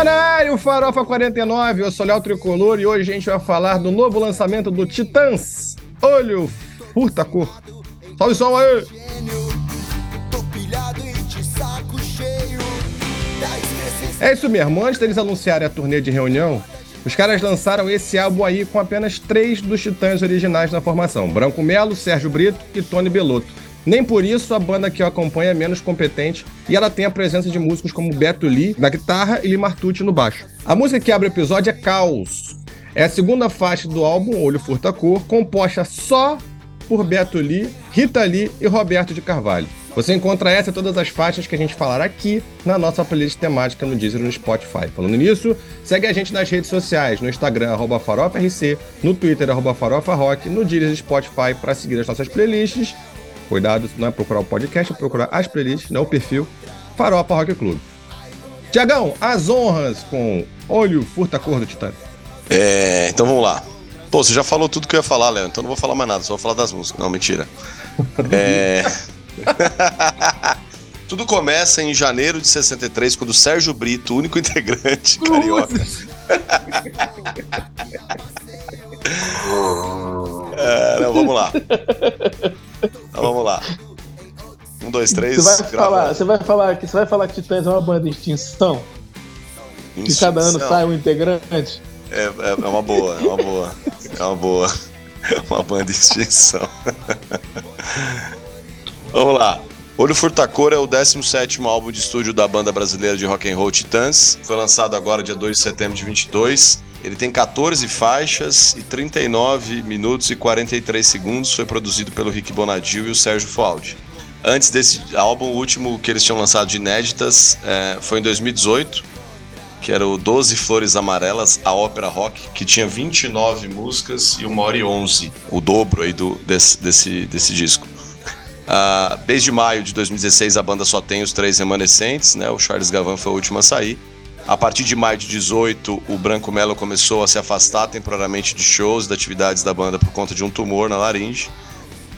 Canário Farofa 49, eu sou Léo Tricolor e hoje a gente vai falar do novo lançamento do Titãs, Olho Furta Cor. Salve som aí! É isso mesmo, antes deles anunciarem a turnê de reunião, os caras lançaram esse álbum aí com apenas três dos titãs originais na formação: Branco Melo, Sérgio Brito e Tony Belotto. Nem por isso a banda que eu acompanho é menos competente e ela tem a presença de músicos como Beto Lee na guitarra e Lee Martucci no baixo. A música que abre o episódio é Caos. É a segunda faixa do álbum Olho Furta Cor, composta só por Beto Lee, Rita Lee e Roberto de Carvalho. Você encontra essa e todas as faixas que a gente falar aqui na nossa playlist temática no Deezer e no Spotify. Falando nisso, segue a gente nas redes sociais, no Instagram, arroba no Twitter, arroba no Deezer e Spotify para seguir as nossas playlists Cuidado, não é procurar o podcast, é procurar as playlists, não o perfil Farofa Rock Club. Tiagão, as honras com Olho Furta Cor do Titã. É, então vamos lá. Pô, você já falou tudo que eu ia falar, Léo, então não vou falar mais nada, só vou falar das músicas. Não, mentira. é... tudo começa em janeiro de 63, quando o Sérgio Brito, único integrante carioca. é, não, vamos lá. Então vamos lá. Um, dois, três. Você vai, falar, você vai falar que você vai falar que Titãs é uma banda de extinção? extinção. Que cada ano sai um integrante? É, é, é uma boa, é uma boa. É uma boa. É uma banda de extinção. Vamos lá. Olho Furtacor é o 17º álbum de estúdio da banda brasileira de rock and roll Titãs. Foi lançado agora dia 2 de setembro de 22 ele tem 14 faixas e 39 minutos e 43 segundos. Foi produzido pelo Rick Bonadil e o Sérgio Faldi. Antes desse álbum, o último que eles tinham lançado de inéditas é, foi em 2018, que era o 12 Flores Amarelas, a ópera rock, que tinha 29 músicas e 1 hora e 11, o dobro aí do, desse, desse, desse disco. Uh, desde maio de 2016 a banda só tem os três remanescentes, né? O Charles Gavan foi o último a sair. A partir de maio de 18, o Branco Melo começou a se afastar temporariamente de shows, de atividades da banda por conta de um tumor na laringe.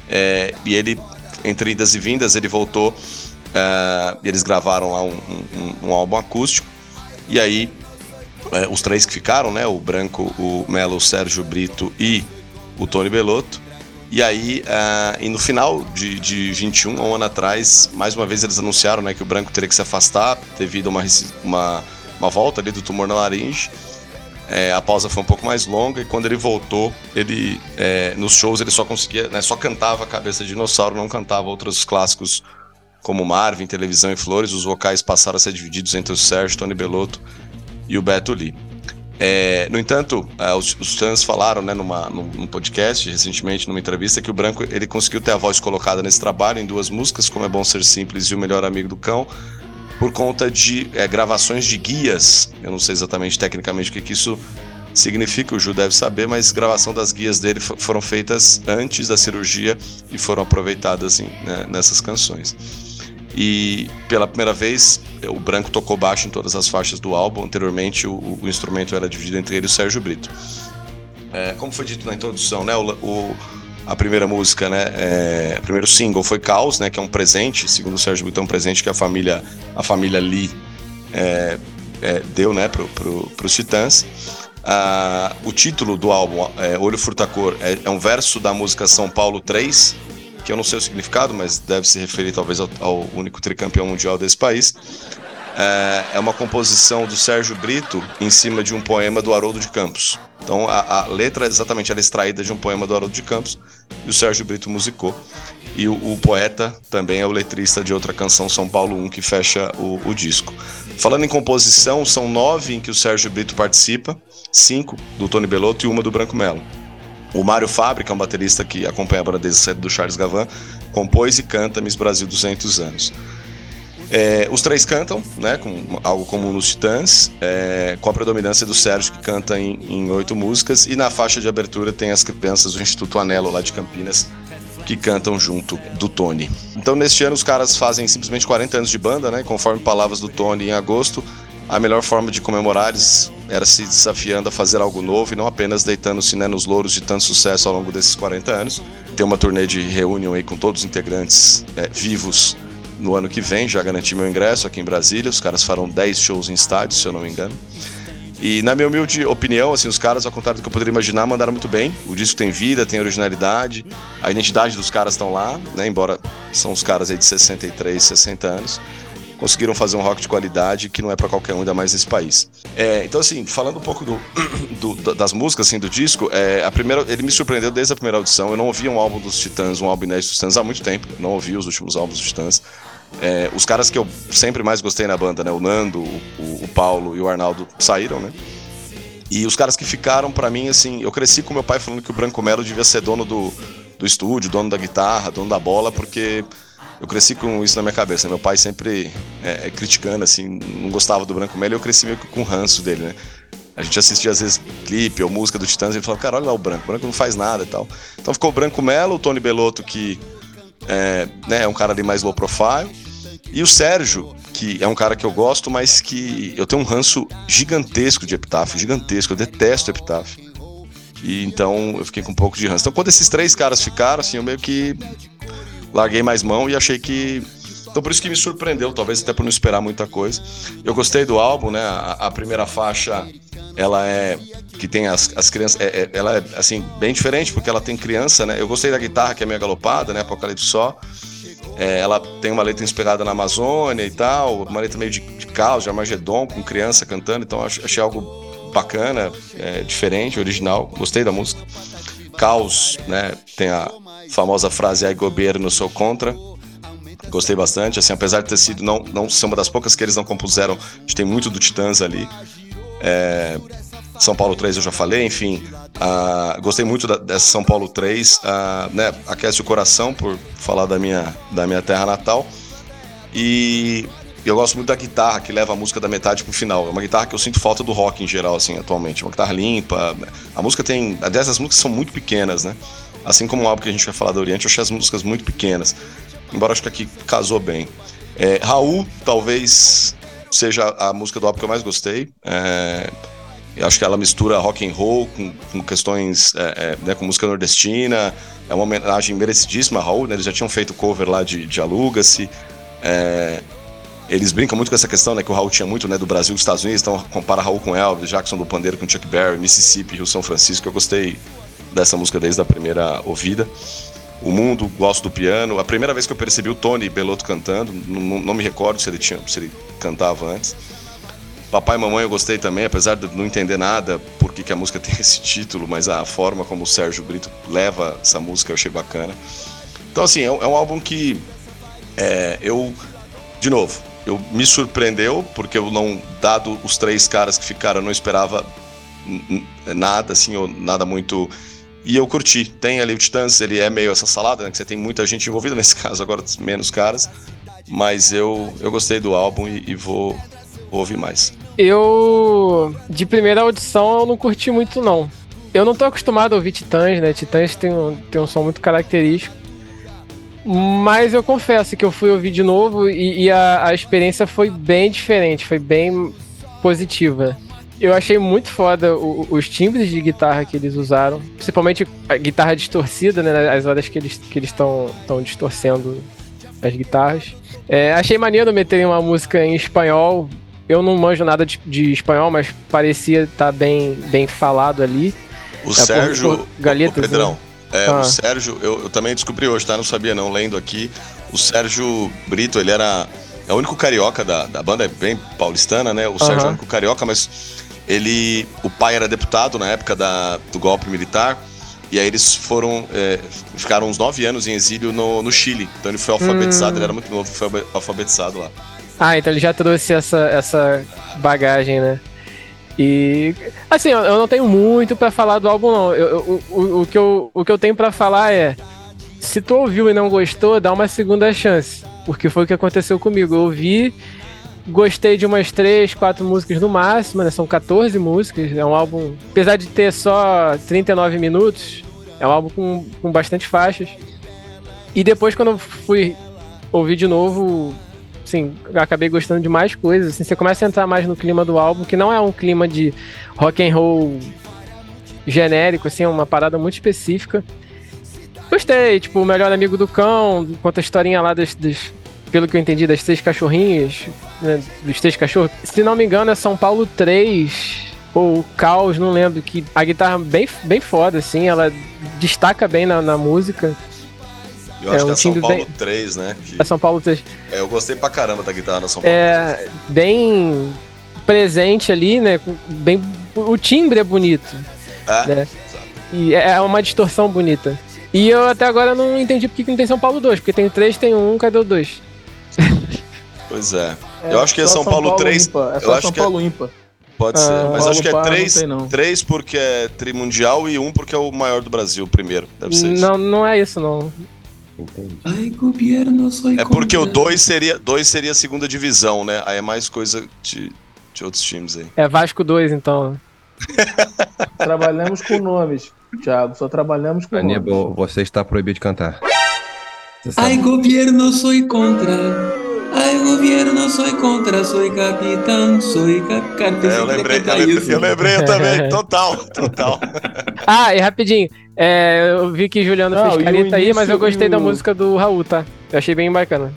É, e ele, entre idas e vindas, ele voltou. É, eles gravaram lá um, um, um, álbum acústico. E aí, é, os três que ficaram, né? O Branco, o Melo, o Sérgio Brito e o Tony Belotto. E aí, uh, e no final de, de 21, um ano atrás, mais uma vez eles anunciaram né, que o Branco teria que se afastar devido a uma, uma uma volta ali do tumor na laringe. É, a pausa foi um pouco mais longa e quando ele voltou, ele é, nos shows ele só conseguia, né, só cantava cabeça de dinossauro, não cantava outros clássicos como Marvin, Televisão e Flores. Os vocais passaram a ser divididos entre o Sérgio, Tony Belotto e o Beto Lee. É, no entanto, é, os, os falaram né, numa, num, num, podcast recentemente, numa entrevista, que o Branco ele conseguiu ter a voz colocada nesse trabalho em duas músicas, como É Bom Ser Simples e O Melhor Amigo do Cão, por conta de é, gravações de guias. Eu não sei exatamente tecnicamente o que, que isso significa, o Ju deve saber, mas gravação das guias dele foram feitas antes da cirurgia e foram aproveitadas em, né, nessas canções. E pela primeira vez, o Branco tocou baixo em todas as faixas do álbum. Anteriormente, o, o instrumento era dividido entre ele e o Sérgio Brito. É, como foi dito na introdução, né, o, o a primeira música, né? É, o primeiro single foi Caos, né? Que é um presente, segundo o Sérgio Butão, um presente que a família, a família Lee é, é, deu, né? Pro, pro, pros Titãs. Ah, o título do álbum, é, Olho Furtacor, é, é um verso da música São Paulo 3, que eu não sei o significado, mas deve se referir talvez ao, ao único tricampeão mundial desse país. É, é uma composição do Sérgio Brito em cima de um poema do Haroldo de Campos. Então a, a letra é exatamente ela é extraída de um poema do Haroldo de Campos e o Sérgio Brito musicou. E o, o, poeta também é o letrista de outra canção, São Paulo 1, que fecha o, o, disco. Falando em composição, são nove em que o Sérgio Brito participa, cinco do Tony Belotto e uma do Branco Melo. O Mário Fábrica, é um baterista que acompanha a banda desde do Charles Gavan, compôs e canta Miss Brasil 200 anos. É, os três cantam, né, com algo como nos Titãs, é, com a predominância do Sérgio, que canta em, em oito músicas, e na faixa de abertura tem as crianças do Instituto Anelo, lá de Campinas, que cantam junto do Tony. Então, neste ano, os caras fazem simplesmente 40 anos de banda, né, conforme palavras do Tony em agosto. A melhor forma de comemorar era se desafiando a fazer algo novo e não apenas deitando-se né, nos louros de tanto sucesso ao longo desses 40 anos. Tem uma turnê de reunião aí com todos os integrantes é, vivos no ano que vem, já garanti meu ingresso aqui em Brasília. Os caras farão 10 shows em estádio, se eu não me engano. E na minha humilde opinião, assim, os caras, ao contrário do que eu poderia imaginar, mandaram muito bem. O disco tem vida, tem originalidade, a identidade dos caras estão lá, né? Embora são os caras aí de 63, 60 anos. Conseguiram fazer um rock de qualidade que não é para qualquer um, ainda mais nesse país. É, então, assim, falando um pouco do, do, das músicas assim, do disco, é, a primeira, ele me surpreendeu desde a primeira audição. Eu não ouvia um álbum dos Titãs, um álbum inédito dos Titãs há muito tempo. Não ouvi os últimos álbuns dos Titãs. É, os caras que eu sempre mais gostei na banda, né? O Nando, o, o Paulo e o Arnaldo saíram, né? E os caras que ficaram, para mim, assim, eu cresci com meu pai falando que o Branco Melo devia ser dono do, do estúdio, dono da guitarra, dono da bola, porque eu cresci com isso na minha cabeça. Meu pai sempre é, é criticando, assim, não gostava do Branco Melo e eu cresci meio que com o ranço dele, né? A gente assistia às vezes clipe ou música do Titãs e ele falava, cara, olha lá o Branco, o Branco não faz nada e tal. Então ficou o Branco Melo, o Tony Belotto, que é, né, é um cara ali mais low profile. E o Sérgio, que é um cara que eu gosto, mas que eu tenho um ranço gigantesco de Epitáfio, gigantesco, eu detesto Epitáfio. E então eu fiquei com um pouco de ranço. Então quando esses três caras ficaram, assim, eu meio que larguei mais mão e achei que então por isso que me surpreendeu, talvez até por não esperar muita coisa. Eu gostei do álbum, né? A, a primeira faixa, ela é que tem as, as crianças, é, é, ela é assim bem diferente porque ela tem criança, né? Eu gostei da guitarra que é meio galopada, né? Apocalipse só. É, ela tem uma letra inspirada na Amazônia e tal, uma letra meio de, de caos, de Armagedon, com criança cantando, então achei algo bacana, é, diferente, original, gostei da música. Caos, né, tem a famosa frase ai governo, sou contra, gostei bastante, assim, apesar de ter sido, não, não ser uma das poucas que eles não compuseram, a gente tem muito do Titãs ali, é, são Paulo 3 eu já falei, enfim. Uh, gostei muito da, dessa São Paulo 3, uh, ah, né, aquece o coração por falar da minha, da minha terra natal. E eu gosto muito da guitarra que leva a música da metade pro final. É uma guitarra que eu sinto falta do rock em geral, assim, atualmente. Uma guitarra limpa. A música tem. Aliás, as músicas são muito pequenas, né? Assim como o álbum que a gente vai falar do Oriente, eu achei as músicas muito pequenas. Embora acho que aqui casou bem. É, Raul, talvez seja a música do álbum que eu mais gostei. É, eu acho que ela mistura rock and roll com, com questões, é, é, né, com música nordestina. É uma homenagem merecidíssima a Raul, né? Eles já tinham feito cover lá de, de Aluga-se. É, eles brincam muito com essa questão, né? Que o Raul tinha muito, né? Do Brasil e dos Estados Unidos. Então compara Raul com Elvis, Jackson do Pandeiro com Chuck Berry, Mississippi, Rio São Francisco. Eu gostei dessa música desde a primeira ouvida. O Mundo, gosto do piano. A primeira vez que eu percebi o Tony Belotto cantando, não, não me recordo se ele, tinha, se ele cantava antes. Papai e Mamãe eu gostei também, apesar de não entender nada por que, que a música tem esse título, mas a forma como o Sérgio Brito leva essa música eu achei bacana. Então, assim, é um, é um álbum que é, eu, de novo, eu me surpreendeu, porque eu não, dado os três caras que ficaram, eu não esperava nada, assim, ou nada muito. E eu curti. Tem ali o Titãs, ele é meio essa salada, né? Que você tem muita gente envolvida nesse caso, agora menos caras. Mas eu, eu gostei do álbum e, e vou, vou ouvir mais. Eu, de primeira audição, eu não curti muito, não. Eu não tô acostumado a ouvir Titãs, né? Titãs tem um, tem um som muito característico. Mas eu confesso que eu fui ouvir de novo e, e a, a experiência foi bem diferente, foi bem positiva. Eu achei muito foda o, os timbres de guitarra que eles usaram, principalmente a guitarra distorcida, né? As horas que eles que estão distorcendo as guitarras. É, achei maneiro meterem uma música em espanhol, eu não manjo nada de, de espanhol, mas parecia estar tá bem, bem falado ali. O é, Sérgio. Por, Galetas, o né? Pedrão. Né? É, ah. o Sérgio, eu, eu, também descobri hoje, tá? Não sabia não, lendo aqui. O Sérgio Brito, ele era. É o único carioca da, da banda, é bem paulistana, né? O Sérgio é o único carioca, mas ele. O pai era deputado na época da, do golpe militar. E aí eles foram. É, ficaram uns nove anos em exílio no, no Chile. Então ele foi alfabetizado, hum. ele era muito novo, foi alfabetizado lá. Ah, então ele já trouxe essa, essa bagagem, né? E assim, eu não tenho muito para falar do álbum, não. Eu, eu, o, o, que eu, o que eu tenho para falar é: se tu ouviu e não gostou, dá uma segunda chance. Porque foi o que aconteceu comigo. Eu ouvi, gostei de umas 3, 4 músicas no máximo, né? São 14 músicas. É um álbum, apesar de ter só 39 minutos, é um álbum com, com bastante faixas. E depois, quando eu fui ouvir de novo, assim, acabei gostando de mais coisas. Assim, você começa a entrar mais no clima do álbum, que não é um clima de rock and roll genérico, assim, é uma parada muito específica. Gostei, tipo, o melhor amigo do cão, conta a historinha lá dos, pelo que eu entendi, das três cachorrinhas, né, dos três cachorros, se não me engano é São Paulo 3 ou Caos, não lembro, que a guitarra bem, bem foda, assim, ela destaca bem na, na música. Eu acho é, um que é São Paulo bem... 3, né? Que... É São Paulo 3. É, eu gostei pra caramba da guitarra na São Paulo é, 3. Bem presente ali, né? Bem... O timbre é bonito. É, né? E é uma distorção bonita. E eu até agora não entendi porque não tem São Paulo 2, porque tem 3, tem 1, cadê o 2? Pois é. é. eu acho que é São, São Paulo, Paulo 3. Ímpar. É só São Paulo é... ímpar. Pode ser, ah, mas Paulo acho que é 3, 3 porque é trimundial e 1 porque é o maior do Brasil, primeiro. Deve ser isso. Não, não é isso, não. Ai, governo, sou É porque o 2 seria, 2 seria a segunda divisão, né? Aí é mais coisa de, de outros times aí. É Vasco 2, então. Trabalhamos com nomes, Thiago. Só trabalhamos com Aníbal, nomes. você está proibido de cantar. Ai, governo, sou contra. Ai, governo, sou contra, sou capitão, sou capitão. É, eu lembrei, eu lembrei, eu lembrei também, total, total. ah, e rapidinho, é, eu vi que Juliano Não, fez careta aí, mas eu gostei da música do Raul, tá? Eu achei bem bacana.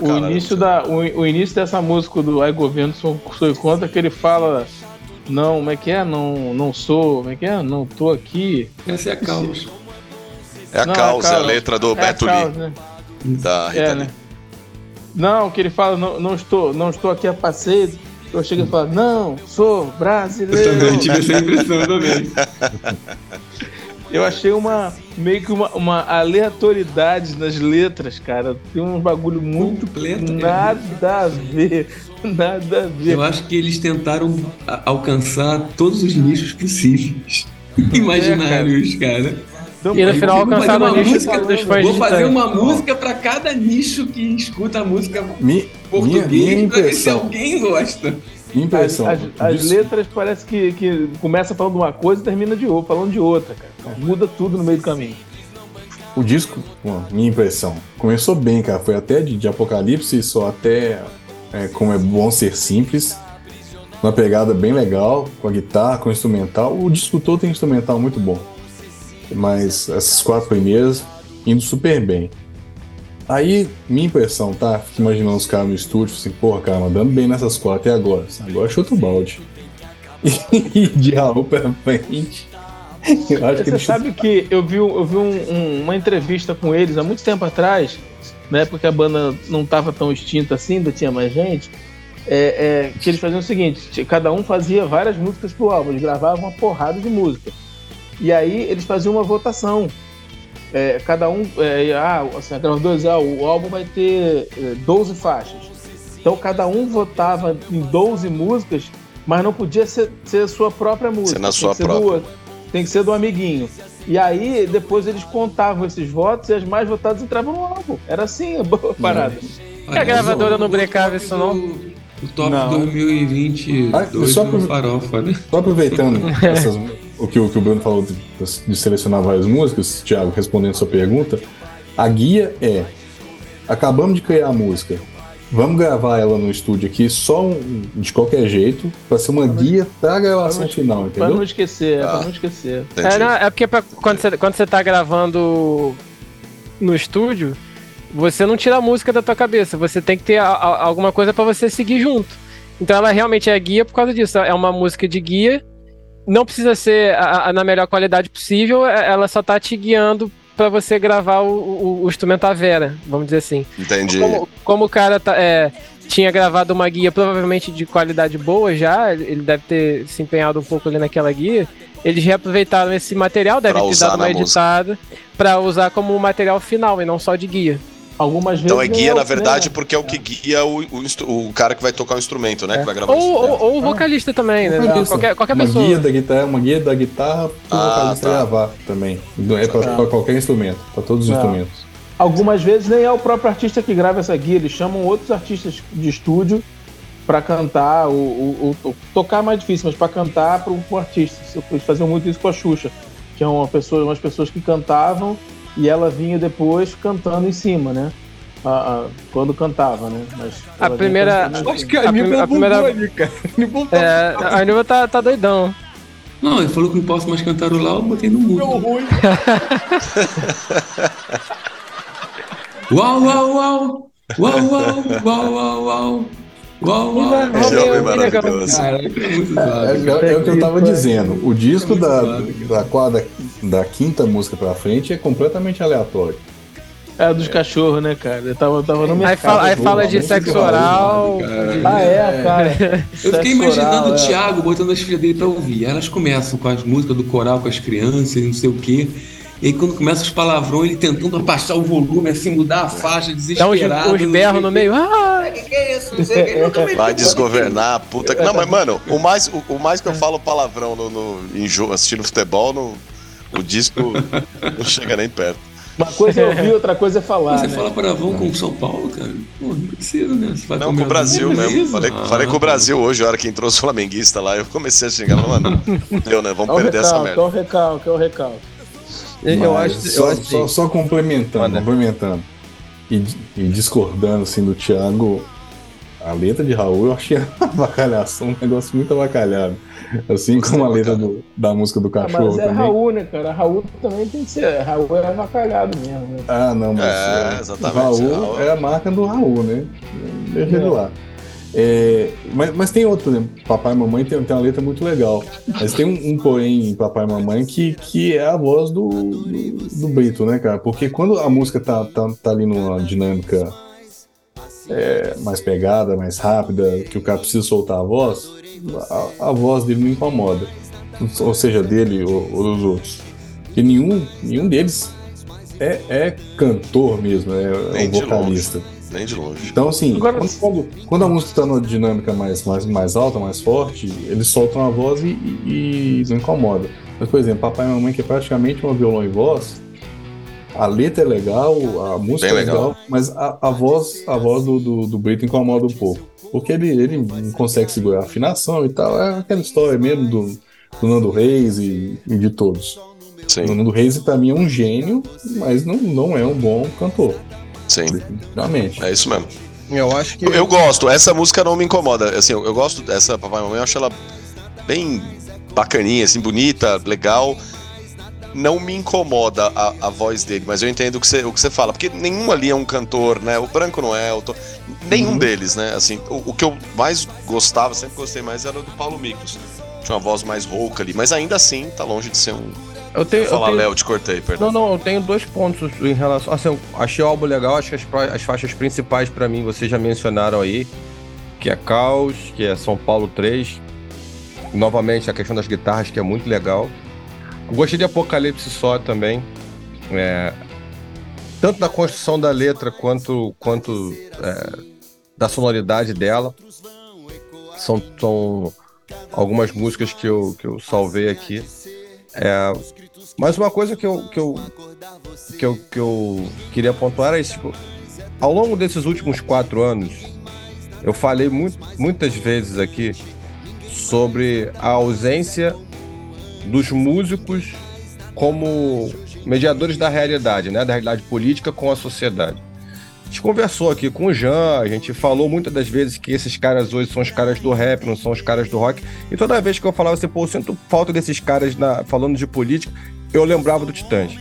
O início, da, o, o, início dessa música do Ai Governo Sou, sou Contra, que ele fala não, como é que é? Não, não sou, como é que é? Não tô aqui. Essa é a causa. É a não, causa, é a, letra do é Beto Lee. Né? Da Rita é, Lee. Né? Não, que ele fala, não, não, estou, não estou aqui a passeio. Eu chego e falo, não, sou brasileiro. Eu também tive essa impressão também. Eu achei uma meio que uma, uma aleatoriedade nas letras, cara. Tem um bagulho muito Completo, nada é. a ver, nada a ver. Eu acho que eles tentaram alcançar todos os nichos possíveis, imaginários, é, cara. cara. Então, e no final alcançaram o nicho música, dos fãs Vou fazer uma música para cada nicho que escuta a música Mi, português, minha, minha pra ver se alguém gosta. Minha impressão. As, as, as letras parece que, que começa falando de uma coisa e termina de outra, falando de outra, cara. Muda tudo no meio do caminho. O disco, minha impressão, começou bem, cara. Foi até de, de Apocalipse, só até é, como é bom ser simples. Uma pegada bem legal, com a guitarra, com o instrumental. O disco todo tem instrumental muito bom. Mas essas quatro primeiras indo super bem. Aí, minha impressão, tá? Fico imaginando os caras no estúdio, assim, porra, cara, mandando bem nessas quatro até agora. Agora chuta o balde. E de Raul pra frente. Eu acho Você que ele sabe chuta... que eu vi, eu vi um, um, uma entrevista com eles há muito tempo atrás, na época que a banda não estava tão extinta assim, ainda tinha mais gente. É, é, que eles faziam o seguinte: cada um fazia várias músicas pro álbum, eles gravavam uma porrada de música. E aí eles faziam uma votação é, cada um, é, ah, assim, a gravadora ah, o álbum vai ter 12 é, faixas. Então cada um votava em 12 músicas, mas não podia ser, ser sua própria música. Ser na sua própria. Do, tem que ser do amiguinho. E aí, depois eles contavam esses votos e as mais votadas entravam no álbum. Era assim a parada. Hum. a gravadora não brecava isso, não? O top não. 2020 ah, só pro, farofa, né? Só aproveitando essas o que, o que o Bruno falou de, de selecionar várias músicas, Thiago, respondendo a sua pergunta, a guia é: acabamos de criar a música, vamos gravar ela no estúdio aqui só um, de qualquer jeito, para ser uma guia para a gravação final, entendeu? Para não esquecer, é ah, para não esquecer. É, não, é porque pra, quando, você, quando você tá gravando no estúdio, você não tira a música da tua cabeça, você tem que ter a, a, alguma coisa para você seguir junto. Então ela realmente é guia por causa disso. É uma música de guia não precisa ser a, a, na melhor qualidade possível, é, ela só tá te guiando para você gravar o, o, o, instrumento à vera, vamos dizer assim. Entendi. Como, como o cara tá, é, tinha gravado uma guia provavelmente de qualidade boa já, ele deve ter se empenhado um pouco ali naquela guia. Eles reaproveitaram esse material, deve ter dado uma editada, para usar como material final e não só de guia. Algumas vezes. Então é guia, na verdade, né? porque é o que guia o, o, o, cara que vai tocar o instrumento, né? É. Que vai gravar ou, o ou, ou o vocalista também, né? Qualquer, qualquer uma pessoa. Guia da guitarra, uma guia da guitarra para o ah, vocalista tá. gravar também. É para qualquer instrumento, para todos os é. instrumentos. Algumas vezes nem é o próprio artista que grava essa guia, eles chamam outros artistas de estúdio para cantar, o, o, o, tocar é mais difícil, mas para cantar para o artista. Eles faziam muito isso com a Xuxa, que é uma pessoa, umas pessoas que cantavam e ela vinha depois cantando em cima, né? A, a, quando cantava, né? Mas a primeira. Acho que a, a, a primeira. Ali, cara. É, a Aníbal tá, tá doidão. Não, ele falou que não posso mais cantar o lá, eu botei no mundo. Deu ruim. uau, uau, uau! Uau, uau, uau, uau, uau. Uau, uau. Esse homem maravilhoso. Cara, é muito É, é- é o que eu tava dizendo. O disco da, da, quadra, da quinta música pra frente é completamente aleatório. É dos cachorros, né, cara? Eu tava, tava no Aí fala, aí fala de sexo oral. de- Ah, é, cara. Eu fiquei imaginando o Thiago. Thiago botando as filhas dele pra ouvir. Elas começam com as músicas do coral com as crianças e não sei o quê. E aí quando começa os palavrões, ele tentando abaixar o volume, assim, mudar a faixa, Dá uns, desesperado. uns berros no meio. Ah, Que que é isso? Não sei o que, nunca me Vai desgovernar, puta que. Não, mas, mano, o mais, o, o mais que eu falo palavrão no, no, em jogo, assistindo futebol, no, o disco não chega nem perto. Uma coisa é ouvir, outra coisa é falar. Você né? fala palavrão com o São Paulo, cara? Pô, não precisa, né? Você vai Não, com o Brasil mesmo. Falei, Ah, falei com o Brasil hoje, a hora que entrou os flamenguistas lá, eu comecei a xingar, mano, deu, né? É Vamos o perder essa recalque, é merda. o recalque, é o recalque. Eu acho, só, eu acho só, só complementando, Manda. complementando. E, e discordando assim do Thiago, a letra de Raul eu achei avacalhação, um negócio muito avacalhado. Assim como a letra do- da música do Ah, cachorro mas é também. Raul, né, cara? Raul também tem que ser. Raul é avacalhado mesmo. Né? Ah, não, mas É, é, exatamente, Raul Raul. é a marca do Raul, né? Deixa ele É. lá. É, mas, mas tem outro, exemplo, Papai e Mamãe tem, tem uma letra muito legal. Mas tem um, um porém em Papai e Mamãe que, que é a voz do, do, do Brito, né, cara? Porque quando a música tá, tá, tá ali numa dinâmica é, mais pegada, mais rápida, que o cara precisa soltar a voz, a, a voz dele não incomoda. Ou seja, dele ou, ou dos outros. E nenhum, nenhum deles é, é cantor mesmo, é, Nem um de vocalista. Nem de longe. Então, assim, Agora- quando, quando, quando a música está numa dinâmica mais, mais, mais alta, mais forte, eles soltam a voz e, e- e não incomoda. Mas, por exemplo, Papai e Mamãe, que é praticamente uma violão e voz, a letra é legal, a música Bem é legal, legal. mas a, a voz, a voz do, do, do Brito incomoda um pouco. Porque ele, ele não consegue segurar a afinação e tal. É aquela história mesmo do, do Nando Reis e, e de todos. O Sim, Nando Reis, pra mim, é um gênio, mas não, não é um bom cantor, sim. definitivamente. É isso mesmo. eu acho que Eu, eu gosto, essa música não me incomoda. Assim, eu, eu gosto dessa Papai e Mamãe, eu acho ela bem bacaninha, assim, bonita, legal. Não me incomoda a, a voz dele, mas eu entendo o que, você, o que você fala, porque nenhum ali é um cantor, né? O Branco não é, To- nenhum deles, né? Assim, o, o que eu mais gostava, sempre gostei mais, era do Paulo Micos. Tinha uma voz mais rouca ali, mas ainda assim tá longe de ser um. eu tenho, Falar, tenho- Léo, te cortei, perdão. Não, não, eu tenho dois pontos em relação. Assim, eu achei o álbum legal, acho que as, as faixas principais pra mim vocês já mencionaram aí, que é Caos, que é São Paulo 3. Novamente a questão das guitarras, que é muito legal. Gostei de Apocalipse só também. É, tanto da construção da letra quanto, quanto é, da sonoridade dela. São, são algumas músicas que eu, que eu salvei aqui. É, mas uma coisa que eu, que eu, que eu, que eu queria pontuar é isso. Tipo, ao longo desses últimos quatro anos, eu falei muitas vezes aqui sobre a ausência dos músicos como mediadores da realidade, né? Da realidade política com a sociedade. A gente conversou aqui com o Jean, a gente falou muitas das vezes que esses caras hoje são os caras do rap, não são os caras do rock. E toda vez que eu falava assim, pô, eu sinto falta desses caras na- falando de política, eu lembrava do Titãs.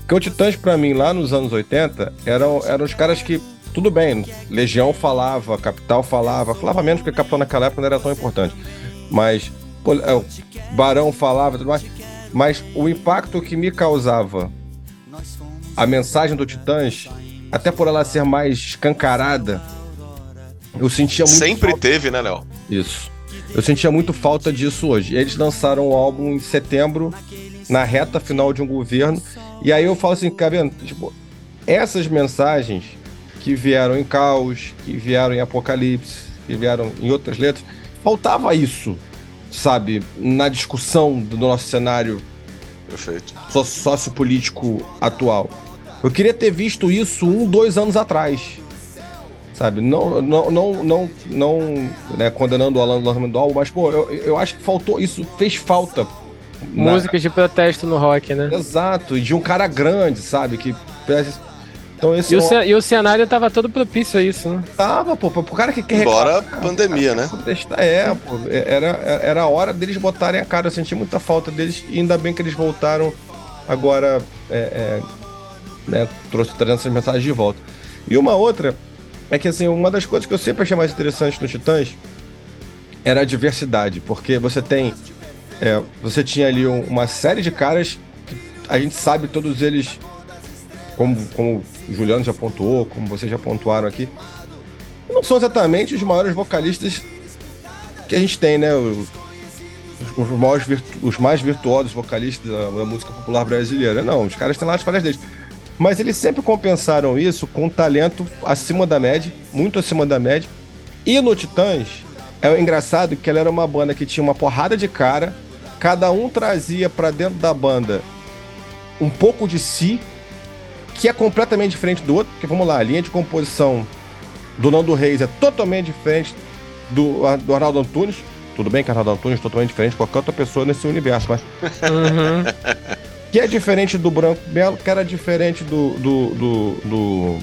Porque o Titãs, pra mim, lá nos anos 80, eram, eram os caras que, tudo bem, Legião falava, Capital falava, falava menos porque Capital naquela época não era tão importante. Mas, pô, é, Barão falava e tudo mais. Mas o impacto que me causava a mensagem do Titãs, até por ela ser mais escancarada, eu sentia muito. Sempre falta- teve, né, Léo? Isso. Eu sentia muito falta disso hoje. Eles lançaram o álbum em setembro, na reta final de um governo. E aí eu falo assim, vendo? Tipo, essas mensagens que vieram em Caos, que vieram em Apocalipse, que vieram em outras letras, faltava isso, sabe? Na discussão do nosso cenário Perfeito. sociopolítico atual. Eu queria ter visto isso um, dois anos atrás. Sabe? Não, não, não, não, não né, condenando o Alan do lançamento do álbum, mas, pô, eu, eu acho que faltou, isso fez falta. na- Músicas de protesto no rock, né? Exato, e de um cara grande, sabe? Que. Então esse E o, é ce- e o cenário tava todo propício a isso, né? tava, pô, pro cara que quer Embora reclamar, pandemia, né? Protestar, É, pô, era, era a hora deles botarem a cara. Eu senti muita falta deles e ainda bem que eles voltaram agora, é, é, né, trouxe trazendo essas mensagens de volta. E uma outra, é que assim, uma das coisas que eu sempre achei mais interessante no Titãs era a diversidade, porque você tem. É, você tinha ali um- uma série de caras que a gente sabe todos eles, como, como o Juliano já pontuou, como vocês já pontuaram aqui, não são exatamente os maiores vocalistas que a gente tem, né? Os, os, maiores virtu- os mais virtuosos vocalistas da, da música popular brasileira. Não, os caras têm lá as falhas deles. Mas eles sempre compensaram isso com um talento acima da média, muito acima da média. E no Titãs, é engraçado que ela era uma banda que tinha uma porrada de cara, cada um trazia pra dentro da banda um pouco de si, que é completamente diferente do outro, porque vamos lá, a linha de composição do Nando Reis é totalmente diferente do, do Arnaldo Antunes. Tudo bem que Arnaldo Antunes é totalmente diferente de qualquer outra pessoa nesse universo, mas Uhum. que é diferente do Branco Belo, que era diferente do. do. do. do,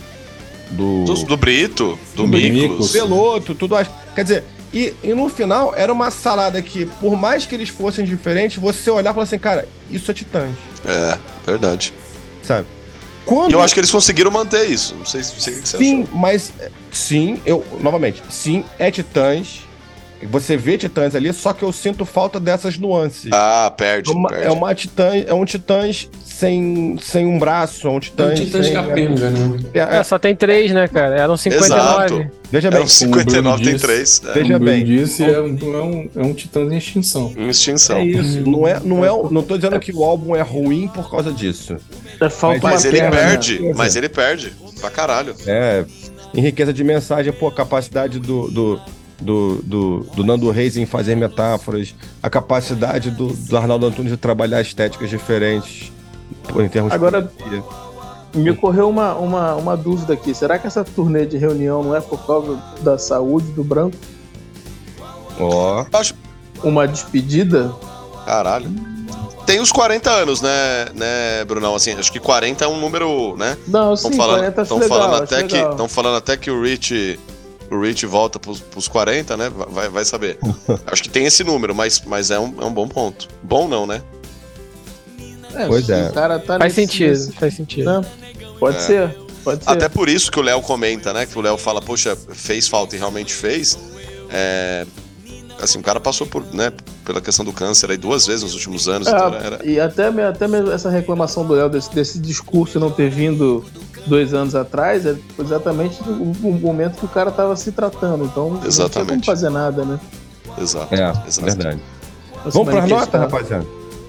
do, Do, do Brito, do Do. Miklos. Peloto, tudo mais. Quer dizer, e, e no final era uma salada que, por mais que eles fossem diferentes, você olhar e falar assim, cara, isso é Titãs, É, verdade. sabe? Quando E eu acho que eles conseguiram manter isso. Não sei, não sei o que você Sim, achou. mas sim, eu novamente, sim, é Titãs. Você vê Titãs ali, só que eu sinto falta dessas nuances. Ah, perde, é, uma, perde. é uma Titã, é um Titãs sem, sem um braço, é um É um Titãs. Sem, capenga, né? é, é, É, só tem três, né, cara? Eram 59. Exato. veja É bem, um 59, tem disse. 3. É. Veja bem. Disse, é um, é um, é um titã em extinção. Em extinção. é isso. Não é, não é, não tô dizendo que o álbum é ruim por causa disso. É falta Mas uma ele perna. perde, mas ele perde. Pra caralho. É, em riqueza de mensagem, pô, a capacidade do, do, do, do, do Nando Reis em fazer metáforas, a capacidade do, do Arnaldo Antunes de trabalhar estéticas diferentes em termos Agora- de. Me ocorreu uma, uma, uma dúvida aqui. Será que essa turnê de reunião não é por causa da saúde do Branco? Ó, Acho, Uma despedida? caralho. Tem os 40 anos, né, né, Brunão? Assim, acho que 40 é um número, né? Não, sim, falando, 40 acho tão legal, falando até que, legal. estão falando até que o Rich, o Rich volta pros, pros 40, né? Vai, vai saber. acho que tem esse número, mas, mas é, um, é um bom ponto. Bom não, né? É, Pois é. O cara tá Faz nesse- sentido, nesse- faz sentido. Não, pode É. ser, pode ser. Até por isso que o Léo comenta, né? Que o Léo fala, poxa, fez falta e realmente fez. É, assim, o cara passou por, né, pela questão do câncer aí duas vezes nos últimos anos. então Ah, era- E até, até mesmo essa reclamação do Léo desse, desse discurso não ter vindo dois anos atrás é exatamente o, o momento que o cara tava se tratando. Então não tinha como Exatamente. fazer nada, né? Exato. é, exato. verdade. Vamos para nota, manifestar. rapaziada?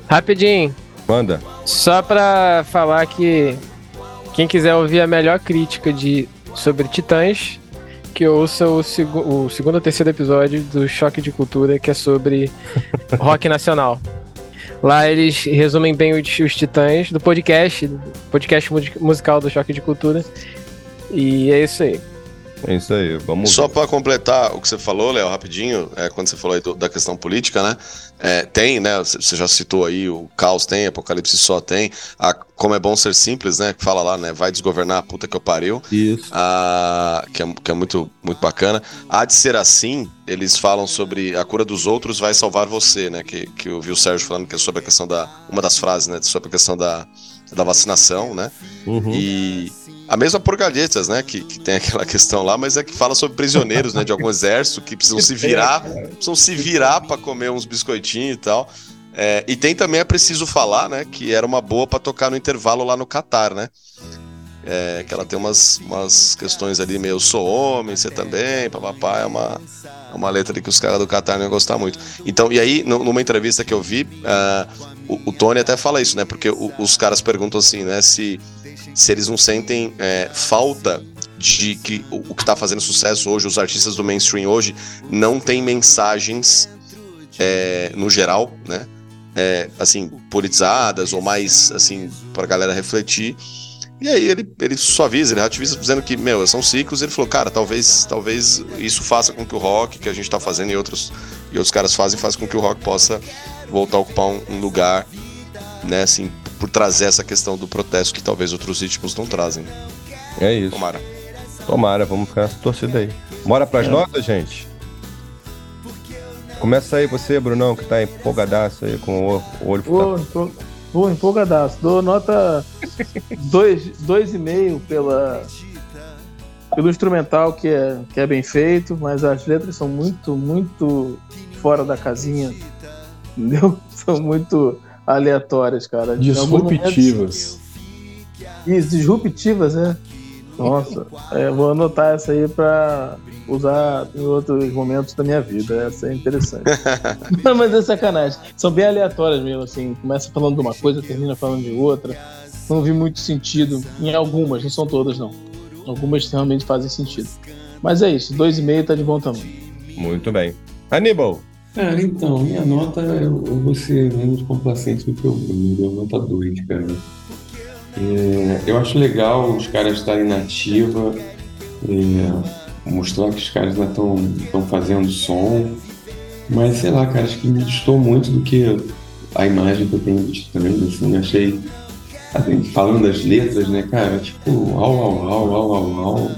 Rapidinho, Manda. só pra falar que quem quiser ouvir a melhor crítica de sobre Titãs, que ouça o, segu o segundo ou terceiro episódio do Choque de Cultura, que é sobre rock nacional. Lá eles resumem bem os, os Titãs do podcast, podcast mu- musical do Choque de Cultura. E é isso aí. É isso aí, vamos Só para completar o que você falou, Léo, rapidinho, é, quando você falou aí do- da questão política, né? é, tem, né? Você já citou aí, o Caos tem, Apocalipse só tem. A Como é Bom Ser Simples, né? Que fala lá, né? Vai desgovernar a puta que eu pariu. Isso. Ah, que é, que é muito, muito bacana. Há de ser assim, eles falam sobre a cura dos outros vai salvar você, né? Que, que eu vi o Sérgio falando que é sobre a questão da. Uma das frases, né? Sobre a questão da, da vacinação, né? Uhum. E a mesma por galhetas, né? Que, que tem aquela questão lá, mas é que fala sobre prisioneiros, né? De algum exército que precisam se virar, precisam se virar para comer uns biscoitinhos e tal. É, e tem também, é preciso falar, né? Que era uma boa para tocar no intervalo lá no Catar, né? É, que ela tem umas, umas questões ali meio sou homem, você também, papapá, é uma, é uma letra ali que os caras do Qatar não iam gostar muito. Então, e aí, nu- numa entrevista que eu vi, ah, o, o Tony até fala isso, né? Porque o- os caras perguntam assim, né? Se, se eles não sentem é, falta de que o, que tá fazendo sucesso hoje, os artistas do mainstream hoje, não tem mensagens é, no geral, né? É, assim, politizadas ou mais, assim, pra galera refletir. E aí ele, ele suaviza, ele relativiza dizendo que, meu, são ciclos. Ele falou, cara, talvez, talvez isso faça com que o rock que a gente tá fazendo e outros, e outros caras fazem, faça com que o rock possa voltar a ocupar um, um lugar, né, assim, por trazer essa questão do protesto que talvez outros ritmos não trazem. É isso. Tomara. Tomara, vamos ficar nessa torcida aí. Bora pras notas, gente? Começa aí você, Brunão, que tá empolgadaço aí com o olho Vou, empol- vou empolgadaço. Dou nota 2,5 pela pelo instrumental que é, que é bem feito, mas as letras são muito, muito fora da casinha. Entendeu? São muito aleatórias, cara. Disruptivas. Isso, disruptivas, né? Nossa, é, vou anotar essa aí pra usar em outros momentos da minha vida. Essa é interessante. Não, mas é sacanagem. São bem aleatórias mesmo, assim. Começa falando de uma coisa, termina falando de outra. Não vi muito sentido em algumas, não são todas, não. Algumas realmente fazem sentido. Mas é isso, 2,5 tá de bom tamanho. Muito bem. Aníbal. Cara, então, minha nota, eu, eu vou ser menos complacente do que o Bruno, deu nota 2, cara. É, eu acho legal os caras estarem na ativa, é, mostrar que os caras ainda estão fazendo som, mas sei lá, cara, acho que me distou muito do que a imagem que eu tenho de Titãs, assim, achei, assim, falando das letras, né, cara, tipo, au, au, au, au, au, au,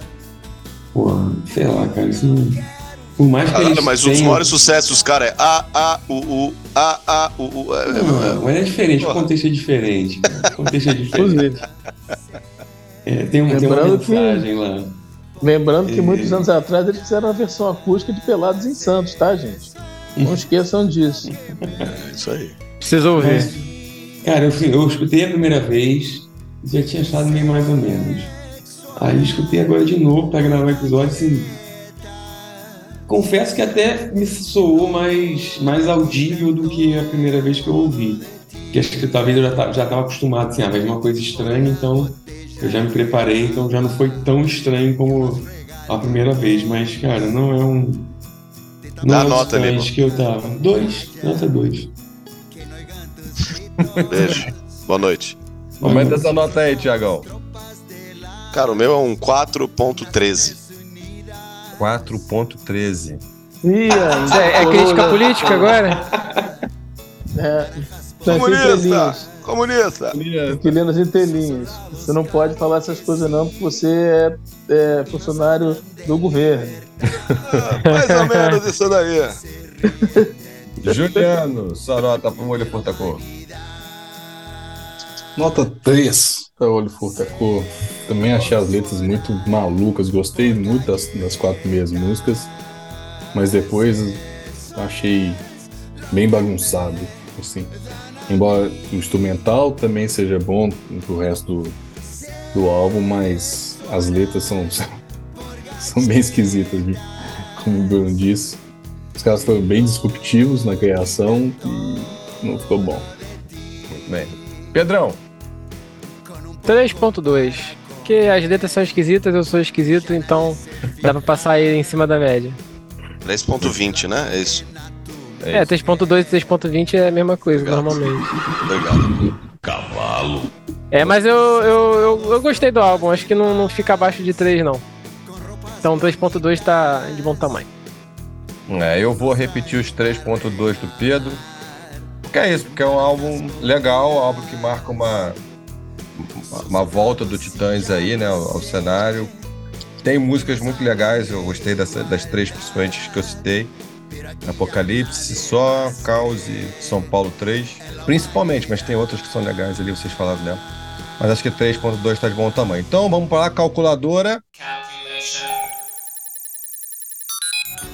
pô, sei lá, cara, isso não por mais que Caralho, mas tenham... um dos maiores sucessos dos caras é A, A, U, U, A, A, U, U. É, não, é, mas é diferente, Porra. o contexto é diferente. O contexto é diferente. é, tem, um, tem uma mensagem que, lá. Lembrando que muitos anos atrás eles fizeram a versão acústica de Pelados em Santos, tá, gente? Não esqueçam disso. É isso aí. Precisa ouvir. Mas, cara, eu, eu escutei a primeira vez e já tinha achado meio mais ou menos. Aí escutei agora de novo pra gravar o episódio assim confesso que até me soou mais, mais audível do que a primeira vez que eu ouvi. Que acho que talvez eu já estava já acostumado assim, ah, mas uma coisa estranha, então eu já me preparei, então já não foi tão estranho como a primeira vez. Mas, cara, não é um. Não Dá é um nota ali. que eu tava. Dois, nota dois. Beijo. Boa noite. Aumenta essa nota aí, Tiagão. Cara, o meu é um 4.13. 4.13. É, é crítica política agora? É. Comunista! Comunista! Inquilinos entrelinhas. Você não pode falar essas coisas não, porque você é, é funcionário do governo. Ah, mais ou menos isso daí. Juliano, sua nota pro molho portacor. Nota 3 para olho furtacor. Também achei as letras muito malucas, gostei muito das, das quatro primeiras músicas, mas depois achei bem bagunçado, assim. Embora o instrumental também seja bom pro resto do, do álbum, mas as letras são, são bem esquisitas, viu? como o Bruno disse. Os caras foram bem disruptivos na criação e não ficou bom. Bem. Pedrão, 3.2. Porque as letras são esquisitas, eu sou esquisito, então dá pra passar aí em cima da média. 3.20, né? É isso. É, é 3.2 e 3.20 é a mesma coisa, Obrigado. normalmente. Obrigado. Cavalo. É, mas eu, eu, eu, eu, gostei do álbum, acho que não, não fica abaixo de 3, não. Então 3.2 tá de bom tamanho. É, eu vou repetir os 3.2 do Pedro. Porque é isso, porque é um álbum legal, um álbum que marca uma, uma volta do Titãs aí, né, ao, ao cenário. Tem músicas muito legais, eu gostei dessa, das três principalmente que eu citei. Apocalipse, Só, Caos e São Paulo 3. Principalmente, mas tem outras que são legais ali, vocês falaram dela. Mas acho que 3.2 está de bom tamanho. Então vamos para lá, calculadora.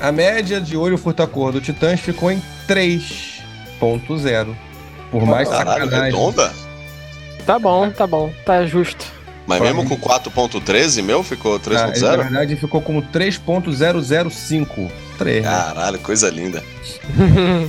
A média de olho furta-cor do Titãs ficou em 3.0. Por mais Caralho, sacanagem. redonda? Tá bom, tá bom, tá justo. Mas pra mesmo com 4.13, meu ficou 3.0? Ah, na verdade ficou como 3.005. 3. Né? Caralho, coisa linda.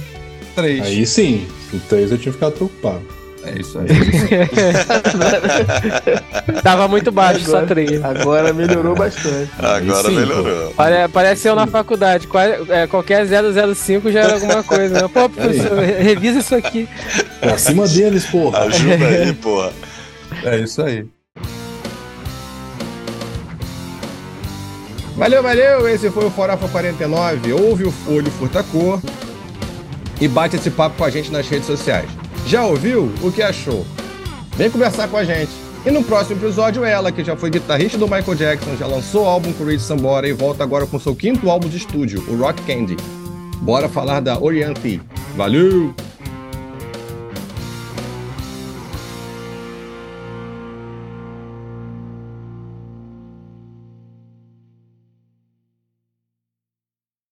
3. Aí sim, o 3 eu tinha ficado preocupado. É isso aí. Tava muito baixo, agora, só 3. Agora melhorou bastante. Agora sim, melhorou. Pare, parece eu na faculdade. Qual, é, qualquer 005 já era alguma coisa. Né? Pô, professor, revisa isso aqui. Pra cima deles, porra. Ajuda aí, porra. É isso aí. Valeu, valeu! Esse foi o Forofa 49. Ouve o Olho Furtacor e bate esse papo com a gente nas redes sociais. Já ouviu? O que achou? Vem conversar com a gente. E no próximo episódio, ela, que já foi guitarrista do Michael Jackson, já lançou o álbum com Rich Sambora e volta agora com seu quinto álbum de estúdio, o Rock Candy. Bora falar da Oriente. Valeu!